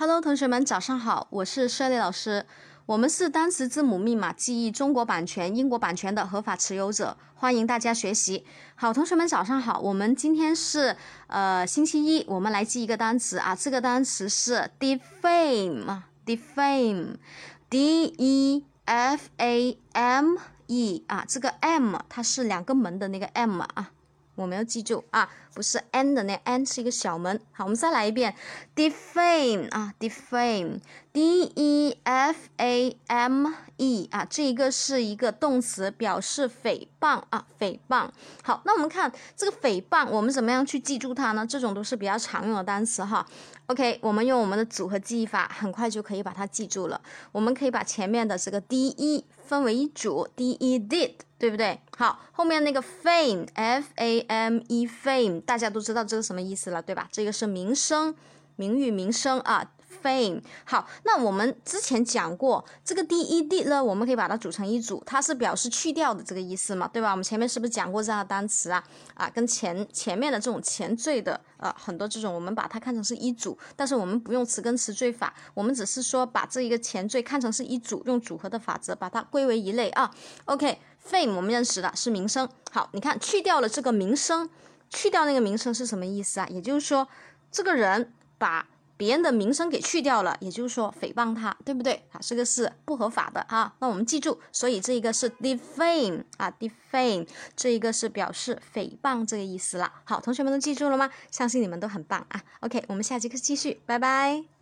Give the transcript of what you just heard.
Hello，同学们，早上好，我是 Shelly 老师。我们是单词字母密码记忆中国版权、英国版权的合法持有者，欢迎大家学习。好，同学们，早上好。我们今天是呃星期一，我们来记一个单词啊，这个单词是 defame，defame，d e f a m e 啊，这个 m 它是两个门的那个 m 啊。我们要记住啊，不是 n 的那 n 是一个小门。好，我们再来一遍，defame 啊，defame，d e f a m e 啊，这一个是一个动词，表示诽谤啊，诽谤。好，那我们看这个诽谤，我们怎么样去记住它呢？这种都是比较常用的单词哈。OK，我们用我们的组合记忆法，很快就可以把它记住了。我们可以把前面的这个 d e 分为一组，d e did。对不对？好，后面那个 fame，f a m e，fame，大家都知道这个什么意思了，对吧？这个是名声、名誉、名声啊，fame。好，那我们之前讲过这个 d e d 呢，我们可以把它组成一组，它是表示去掉的这个意思嘛，对吧？我们前面是不是讲过这样的单词啊？啊，跟前前面的这种前缀的呃很多这种，我们把它看成是一组，但是我们不用词根词缀法，我们只是说把这一个前缀看成是一组，用组合的法则把它归为一类啊。OK。fame 我们认识的是名声，好，你看去掉了这个名声，去掉那个名声是什么意思啊？也就是说，这个人把别人的名声给去掉了，也就是说诽谤他，对不对？啊，这个是不合法的啊。那我们记住，所以这一个是 defame 啊，defame 这一个是表示诽谤这个意思了。好，同学们都记住了吗？相信你们都很棒啊。OK，我们下节课继续，拜拜。